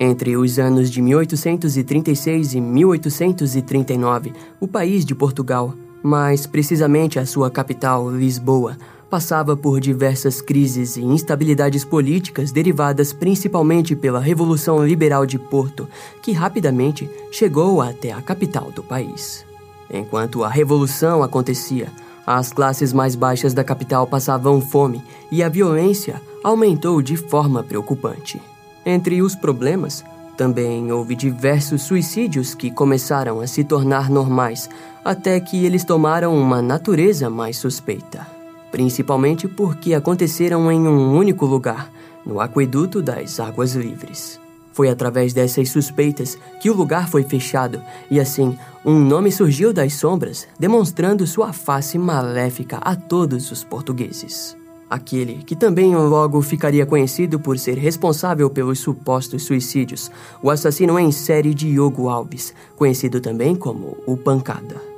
Entre os anos de 1836 e 1839, o país de Portugal, mais precisamente a sua capital, Lisboa, passava por diversas crises e instabilidades políticas derivadas principalmente pela Revolução Liberal de Porto, que rapidamente chegou até a capital do país. Enquanto a revolução acontecia, as classes mais baixas da capital passavam fome e a violência aumentou de forma preocupante. Entre os problemas, também houve diversos suicídios que começaram a se tornar normais, até que eles tomaram uma natureza mais suspeita. Principalmente porque aconteceram em um único lugar, no aqueduto das Águas Livres. Foi através dessas suspeitas que o lugar foi fechado e assim um nome surgiu das sombras, demonstrando sua face maléfica a todos os portugueses. Aquele que também logo ficaria conhecido por ser responsável pelos supostos suicídios, o assassino em série Diogo Alves, conhecido também como o Pancada.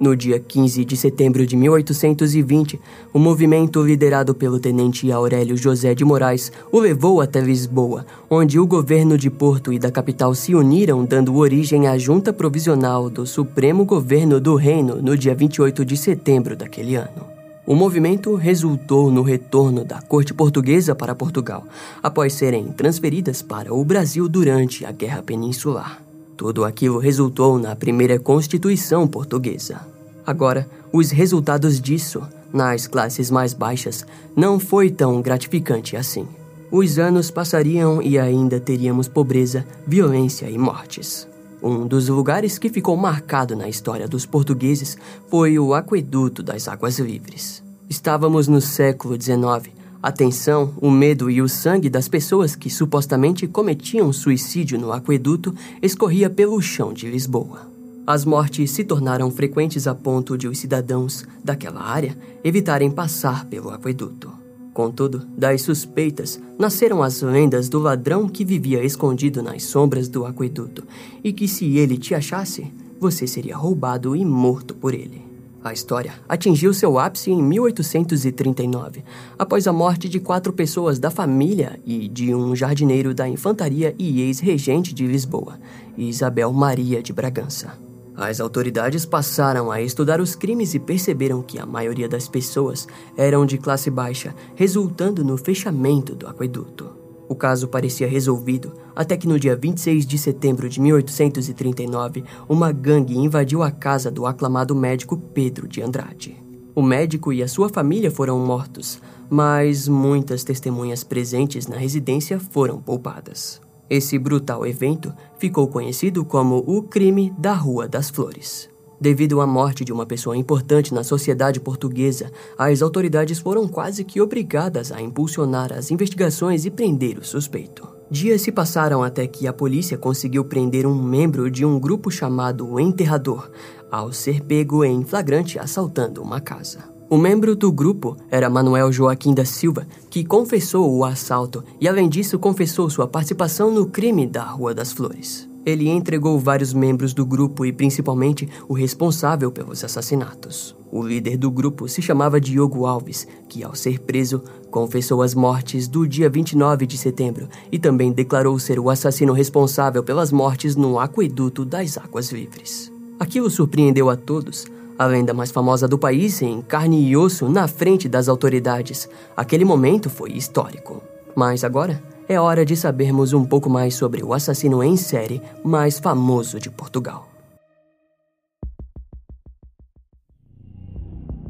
No dia 15 de setembro de 1820, o movimento liderado pelo tenente Aurélio José de Moraes o levou até Lisboa, onde o governo de Porto e da capital se uniram, dando origem à Junta Provisional do Supremo Governo do Reino no dia 28 de setembro daquele ano. O movimento resultou no retorno da corte portuguesa para Portugal, após serem transferidas para o Brasil durante a Guerra Peninsular. Tudo aquilo resultou na primeira Constituição Portuguesa. Agora, os resultados disso, nas classes mais baixas, não foi tão gratificante assim. Os anos passariam e ainda teríamos pobreza, violência e mortes. Um dos lugares que ficou marcado na história dos portugueses foi o Aqueduto das Águas Livres. Estávamos no século XIX a tensão, o medo e o sangue das pessoas que supostamente cometiam suicídio no aqueduto escorria pelo chão de Lisboa. As mortes se tornaram frequentes a ponto de os cidadãos daquela área evitarem passar pelo aqueduto. Contudo, das suspeitas nasceram as lendas do ladrão que vivia escondido nas sombras do aqueduto e que, se ele te achasse, você seria roubado e morto por ele. A história atingiu seu ápice em 1839, após a morte de quatro pessoas da família e de um jardineiro da infantaria e ex-regente de Lisboa, Isabel Maria de Bragança. As autoridades passaram a estudar os crimes e perceberam que a maioria das pessoas eram de classe baixa, resultando no fechamento do aqueduto. O caso parecia resolvido até que no dia 26 de setembro de 1839, uma gangue invadiu a casa do aclamado médico Pedro de Andrade. O médico e a sua família foram mortos, mas muitas testemunhas presentes na residência foram poupadas. Esse brutal evento ficou conhecido como o crime da Rua das Flores. Devido à morte de uma pessoa importante na sociedade portuguesa, as autoridades foram quase que obrigadas a impulsionar as investigações e prender o suspeito. Dias se passaram até que a polícia conseguiu prender um membro de um grupo chamado Enterrador, ao ser pego em flagrante assaltando uma casa. O membro do grupo era Manuel Joaquim da Silva, que confessou o assalto e, além disso, confessou sua participação no crime da Rua das Flores. Ele entregou vários membros do grupo e principalmente o responsável pelos assassinatos. O líder do grupo se chamava Diogo Alves, que, ao ser preso, confessou as mortes do dia 29 de setembro e também declarou ser o assassino responsável pelas mortes no aqueduto das Águas Livres. Aquilo surpreendeu a todos. A lenda mais famosa do país em carne e osso na frente das autoridades. Aquele momento foi histórico. Mas agora é hora de sabermos um pouco mais sobre o assassino em série mais famoso de Portugal.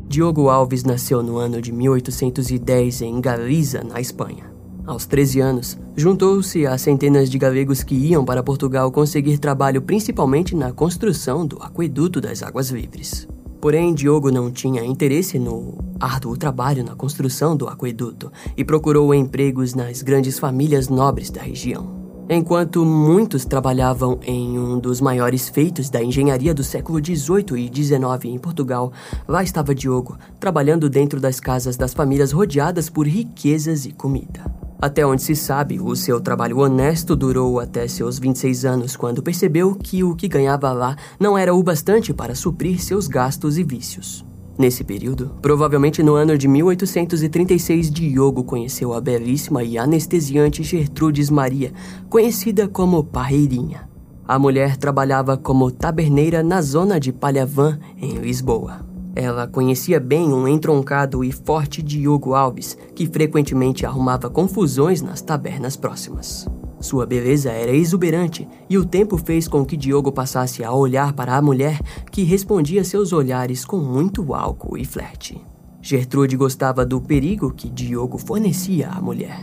Diogo Alves nasceu no ano de 1810 em Galiza, na Espanha. Aos 13 anos, juntou-se a centenas de galegos que iam para Portugal conseguir trabalho principalmente na construção do Aqueduto das Águas Livres. Porém, Diogo não tinha interesse no árduo trabalho na construção do aqueduto e procurou empregos nas grandes famílias nobres da região. Enquanto muitos trabalhavam em um dos maiores feitos da engenharia do século XVIII e XIX em Portugal, lá estava Diogo, trabalhando dentro das casas das famílias rodeadas por riquezas e comida. Até onde se sabe, o seu trabalho honesto durou até seus 26 anos, quando percebeu que o que ganhava lá não era o bastante para suprir seus gastos e vícios. Nesse período, provavelmente no ano de 1836, Diogo conheceu a belíssima e anestesiante Gertrudes Maria, conhecida como Parreirinha. A mulher trabalhava como taberneira na zona de Palhavan, em Lisboa. Ela conhecia bem um entroncado e forte Diogo Alves, que frequentemente arrumava confusões nas tabernas próximas. Sua beleza era exuberante e o tempo fez com que Diogo passasse a olhar para a mulher que respondia seus olhares com muito álcool e flerte. Gertrude gostava do perigo que Diogo fornecia à mulher.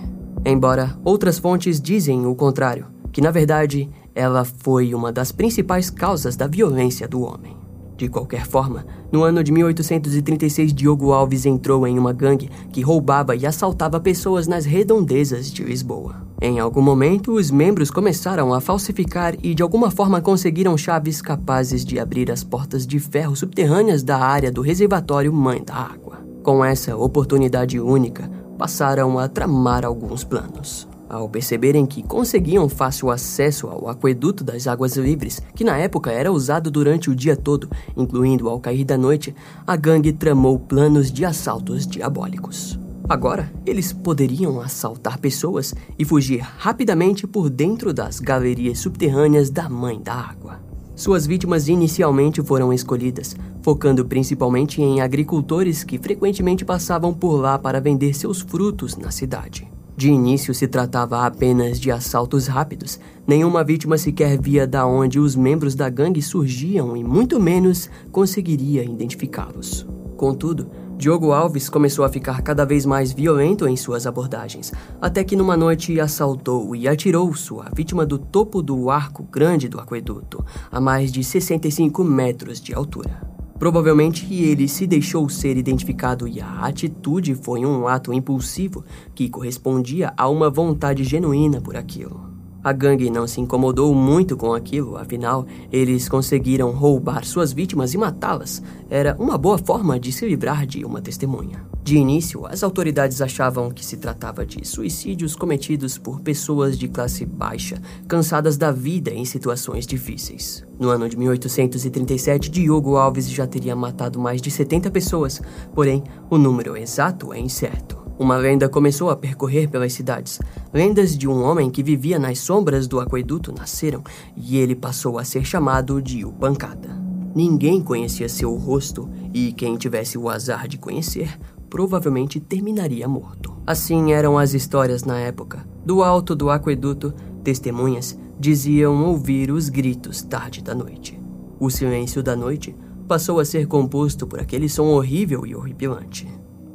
Embora outras fontes dizem o contrário, que na verdade ela foi uma das principais causas da violência do homem. De qualquer forma, no ano de 1836, Diogo Alves entrou em uma gangue que roubava e assaltava pessoas nas redondezas de Lisboa. Em algum momento, os membros começaram a falsificar e de alguma forma conseguiram chaves capazes de abrir as portas de ferro subterrâneas da área do reservatório Mãe da Água. Com essa oportunidade única, passaram a tramar alguns planos. Ao perceberem que conseguiam fácil acesso ao aqueduto das águas livres, que na época era usado durante o dia todo, incluindo ao cair da noite, a gangue tramou planos de assaltos diabólicos. Agora, eles poderiam assaltar pessoas e fugir rapidamente por dentro das galerias subterrâneas da Mãe da Água. Suas vítimas inicialmente foram escolhidas, focando principalmente em agricultores que frequentemente passavam por lá para vender seus frutos na cidade. De início se tratava apenas de assaltos rápidos. Nenhuma vítima sequer via da onde os membros da gangue surgiam e muito menos conseguiria identificá-los. Contudo, Diogo Alves começou a ficar cada vez mais violento em suas abordagens, até que numa noite assaltou e atirou sua vítima do topo do arco grande do aqueduto, a mais de 65 metros de altura. Provavelmente ele se deixou ser identificado e a atitude foi um ato impulsivo que correspondia a uma vontade genuína por aquilo. A gangue não se incomodou muito com aquilo, afinal, eles conseguiram roubar suas vítimas e matá-las. Era uma boa forma de se livrar de uma testemunha. De início, as autoridades achavam que se tratava de suicídios cometidos por pessoas de classe baixa, cansadas da vida em situações difíceis. No ano de 1837, Diogo Alves já teria matado mais de 70 pessoas, porém, o número exato é incerto. Uma lenda começou a percorrer pelas cidades. Lendas de um homem que vivia nas sombras do aqueduto nasceram e ele passou a ser chamado de O Pancada. Ninguém conhecia seu rosto e quem tivesse o azar de conhecer provavelmente terminaria morto. Assim eram as histórias na época. Do alto do aqueduto, testemunhas diziam ouvir os gritos tarde da noite. O silêncio da noite passou a ser composto por aquele som horrível e horripilante.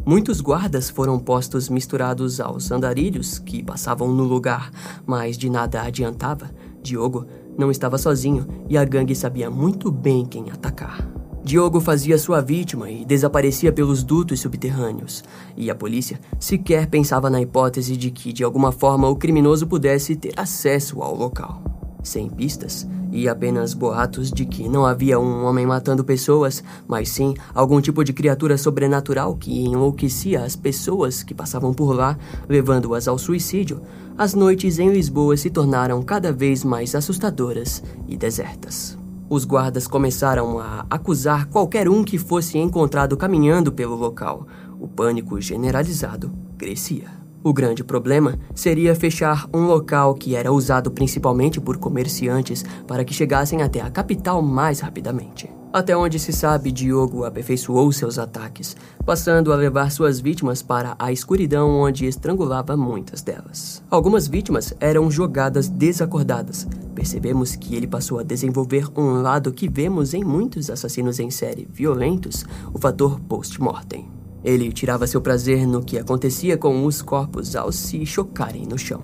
Muitos guardas foram postos misturados aos andarilhos que passavam no lugar, mas de nada adiantava. Diogo não estava sozinho e a gangue sabia muito bem quem atacar. Diogo fazia sua vítima e desaparecia pelos dutos subterrâneos, e a polícia sequer pensava na hipótese de que, de alguma forma, o criminoso pudesse ter acesso ao local. Sem pistas, e apenas boatos de que não havia um homem matando pessoas, mas sim algum tipo de criatura sobrenatural que enlouquecia as pessoas que passavam por lá, levando-as ao suicídio, as noites em Lisboa se tornaram cada vez mais assustadoras e desertas. Os guardas começaram a acusar qualquer um que fosse encontrado caminhando pelo local. O pânico generalizado crescia. O grande problema seria fechar um local que era usado principalmente por comerciantes para que chegassem até a capital mais rapidamente. Até onde se sabe, Diogo aperfeiçoou seus ataques, passando a levar suas vítimas para a escuridão onde estrangulava muitas delas. Algumas vítimas eram jogadas desacordadas. Percebemos que ele passou a desenvolver um lado que vemos em muitos assassinos em série violentos, o fator post-mortem. Ele tirava seu prazer no que acontecia com os corpos ao se chocarem no chão.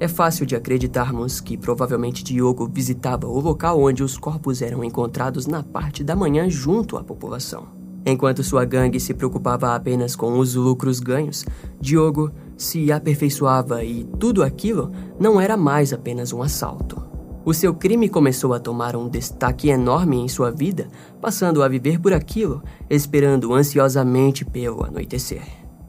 É fácil de acreditarmos que provavelmente Diogo visitava o local onde os corpos eram encontrados na parte da manhã junto à população. Enquanto sua gangue se preocupava apenas com os lucros ganhos, Diogo se aperfeiçoava e tudo aquilo não era mais apenas um assalto. O seu crime começou a tomar um destaque enorme em sua vida, passando a viver por aquilo, esperando ansiosamente pelo anoitecer.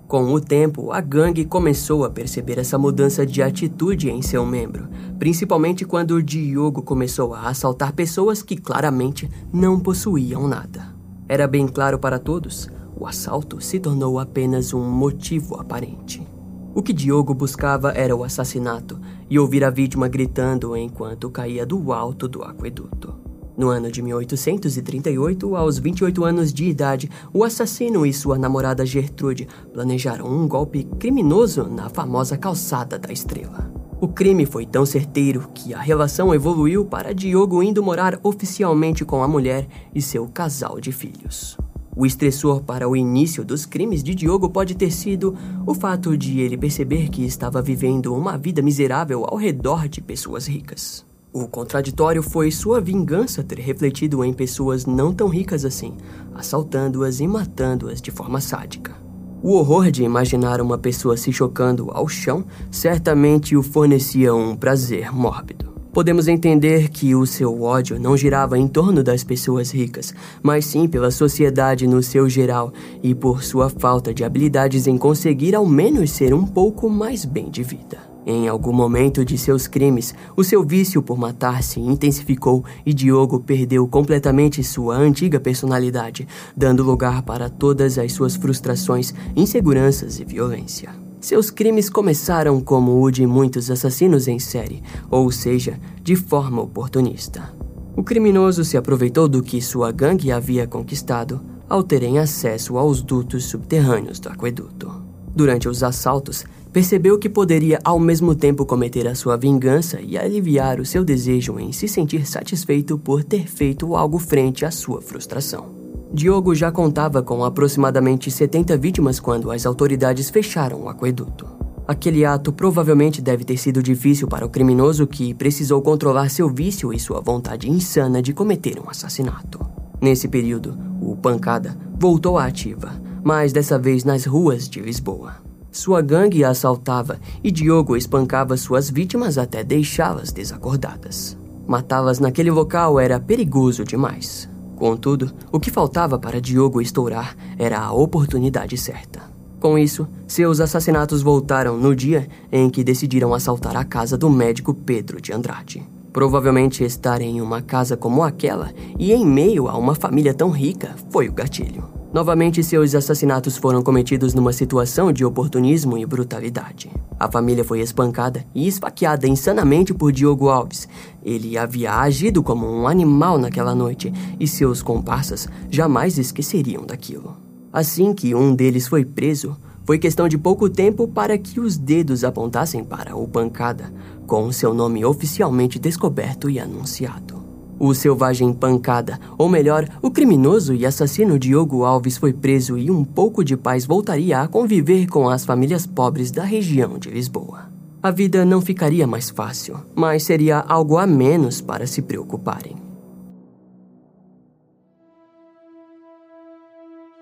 Com o tempo, a gangue começou a perceber essa mudança de atitude em seu membro, principalmente quando o Diogo começou a assaltar pessoas que claramente não possuíam nada. Era bem claro para todos, o assalto se tornou apenas um motivo aparente. O que Diogo buscava era o assassinato e ouvir a vítima gritando enquanto caía do alto do aqueduto. No ano de 1838, aos 28 anos de idade, o assassino e sua namorada Gertrude planejaram um golpe criminoso na famosa Calçada da Estrela. O crime foi tão certeiro que a relação evoluiu para Diogo indo morar oficialmente com a mulher e seu casal de filhos. O estressor para o início dos crimes de Diogo pode ter sido o fato de ele perceber que estava vivendo uma vida miserável ao redor de pessoas ricas. O contraditório foi sua vingança ter refletido em pessoas não tão ricas assim, assaltando-as e matando-as de forma sádica. O horror de imaginar uma pessoa se chocando ao chão certamente o fornecia um prazer mórbido. Podemos entender que o seu ódio não girava em torno das pessoas ricas, mas sim pela sociedade no seu geral e por sua falta de habilidades em conseguir ao menos ser um pouco mais bem de vida. Em algum momento de seus crimes, o seu vício por matar se intensificou e Diogo perdeu completamente sua antiga personalidade, dando lugar para todas as suas frustrações, inseguranças e violência. Seus crimes começaram como o de muitos assassinos em série, ou seja, de forma oportunista. O criminoso se aproveitou do que sua gangue havia conquistado ao terem acesso aos dutos subterrâneos do aqueduto. Durante os assaltos, percebeu que poderia ao mesmo tempo cometer a sua vingança e aliviar o seu desejo em se sentir satisfeito por ter feito algo frente à sua frustração. Diogo já contava com aproximadamente 70 vítimas quando as autoridades fecharam o aqueduto. Aquele ato provavelmente deve ter sido difícil para o criminoso que precisou controlar seu vício e sua vontade insana de cometer um assassinato. Nesse período, o Pancada voltou à ativa, mas dessa vez nas ruas de Lisboa. Sua gangue assaltava e Diogo espancava suas vítimas até deixá-las desacordadas. Matá-las naquele local era perigoso demais. Contudo, o que faltava para Diogo estourar era a oportunidade certa. Com isso, seus assassinatos voltaram no dia em que decidiram assaltar a casa do médico Pedro de Andrade. Provavelmente estar em uma casa como aquela e em meio a uma família tão rica foi o gatilho. Novamente, seus assassinatos foram cometidos numa situação de oportunismo e brutalidade. A família foi espancada e esfaqueada insanamente por Diogo Alves. Ele havia agido como um animal naquela noite e seus comparsas jamais esqueceriam daquilo. Assim que um deles foi preso, foi questão de pouco tempo para que os dedos apontassem para o Pancada, com seu nome oficialmente descoberto e anunciado. O selvagem pancada, ou melhor, o criminoso e assassino Diogo Alves foi preso e um pouco de paz voltaria a conviver com as famílias pobres da região de Lisboa. A vida não ficaria mais fácil, mas seria algo a menos para se preocuparem.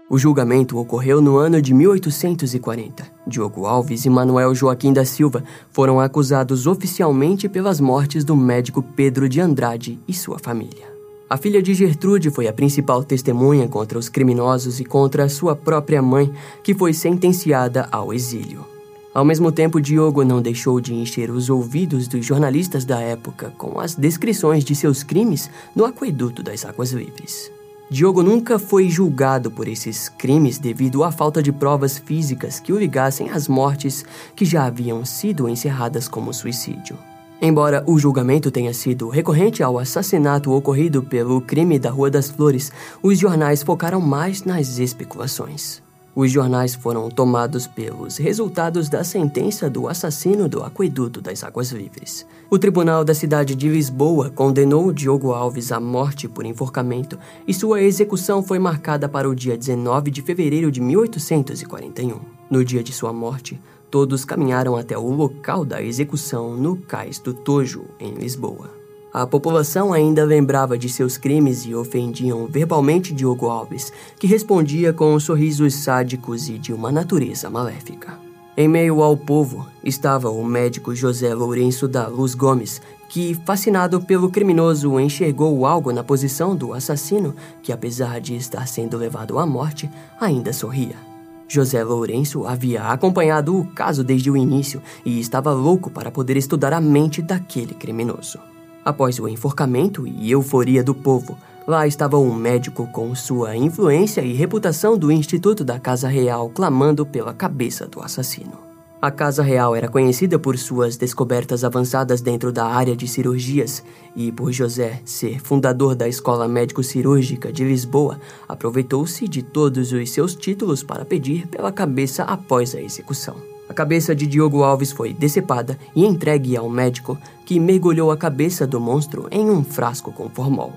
O julgamento ocorreu no ano de 1840. Diogo Alves e Manuel Joaquim da Silva foram acusados oficialmente pelas mortes do médico Pedro de Andrade e sua família. A filha de Gertrude foi a principal testemunha contra os criminosos e contra sua própria mãe, que foi sentenciada ao exílio. Ao mesmo tempo, Diogo não deixou de encher os ouvidos dos jornalistas da época com as descrições de seus crimes no aqueduto das Águas Livres. Diogo nunca foi julgado por esses crimes devido à falta de provas físicas que o ligassem às mortes que já haviam sido encerradas como suicídio. Embora o julgamento tenha sido recorrente ao assassinato ocorrido pelo crime da Rua das Flores, os jornais focaram mais nas especulações. Os jornais foram tomados pelos resultados da sentença do assassino do aqueduto das Águas Livres. O tribunal da cidade de Lisboa condenou Diogo Alves à morte por enforcamento e sua execução foi marcada para o dia 19 de fevereiro de 1841. No dia de sua morte, todos caminharam até o local da execução no Cais do Tojo, em Lisboa. A população ainda lembrava de seus crimes e ofendiam verbalmente Diogo Alves, que respondia com sorrisos sádicos e de uma natureza maléfica. Em meio ao povo estava o médico José Lourenço da Luz Gomes, que, fascinado pelo criminoso, enxergou algo na posição do assassino, que, apesar de estar sendo levado à morte, ainda sorria. José Lourenço havia acompanhado o caso desde o início e estava louco para poder estudar a mente daquele criminoso. Após o enforcamento e euforia do povo, Lá estava um médico com sua influência e reputação do Instituto da Casa Real clamando pela cabeça do assassino. A Casa Real era conhecida por suas descobertas avançadas dentro da área de cirurgias e por José ser fundador da Escola Médico-Cirúrgica de Lisboa, aproveitou-se de todos os seus títulos para pedir pela cabeça após a execução. Cabeça de Diogo Alves foi decepada e entregue ao médico, que mergulhou a cabeça do monstro em um frasco com formol.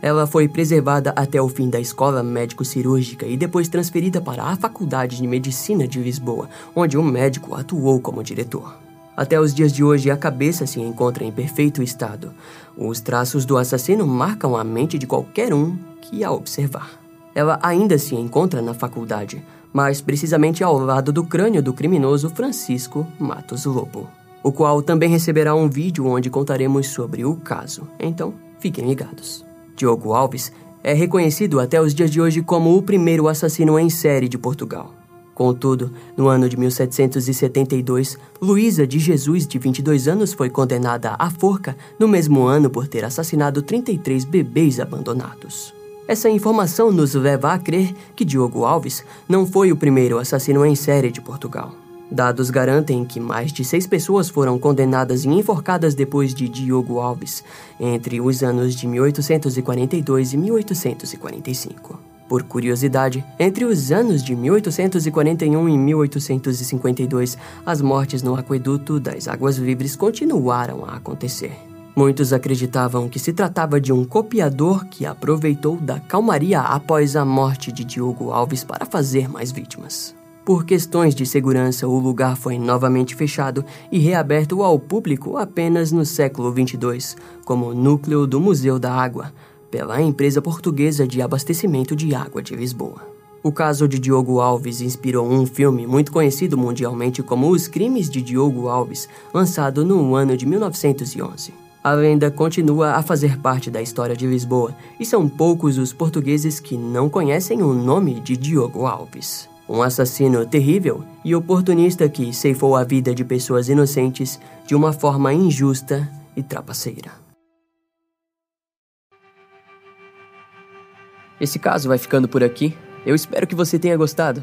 Ela foi preservada até o fim da escola médico-cirúrgica e depois transferida para a Faculdade de Medicina de Lisboa, onde um médico atuou como diretor. Até os dias de hoje, a cabeça se encontra em perfeito estado. Os traços do assassino marcam a mente de qualquer um que a observar. Ela ainda se encontra na faculdade, mais precisamente ao lado do crânio do criminoso Francisco Matos Lobo, o qual também receberá um vídeo onde contaremos sobre o caso. Então, fiquem ligados. Diogo Alves é reconhecido até os dias de hoje como o primeiro assassino em série de Portugal. Contudo, no ano de 1772, Luísa de Jesus, de 22 anos, foi condenada à forca no mesmo ano por ter assassinado 33 bebês abandonados. Essa informação nos leva a crer que Diogo Alves não foi o primeiro assassino em série de Portugal. Dados garantem que mais de seis pessoas foram condenadas e enforcadas depois de Diogo Alves, entre os anos de 1842 e 1845. Por curiosidade, entre os anos de 1841 e 1852, as mortes no aqueduto das Águas Livres continuaram a acontecer. Muitos acreditavam que se tratava de um copiador que aproveitou da calmaria após a morte de Diogo Alves para fazer mais vítimas. Por questões de segurança, o lugar foi novamente fechado e reaberto ao público apenas no século 22, como núcleo do Museu da Água, pela empresa portuguesa de abastecimento de água de Lisboa. O caso de Diogo Alves inspirou um filme muito conhecido mundialmente como Os Crimes de Diogo Alves, lançado no ano de 1911. A lenda continua a fazer parte da história de Lisboa e são poucos os portugueses que não conhecem o nome de Diogo Alves. Um assassino terrível e oportunista que ceifou a vida de pessoas inocentes de uma forma injusta e trapaceira. Esse caso vai ficando por aqui. Eu espero que você tenha gostado.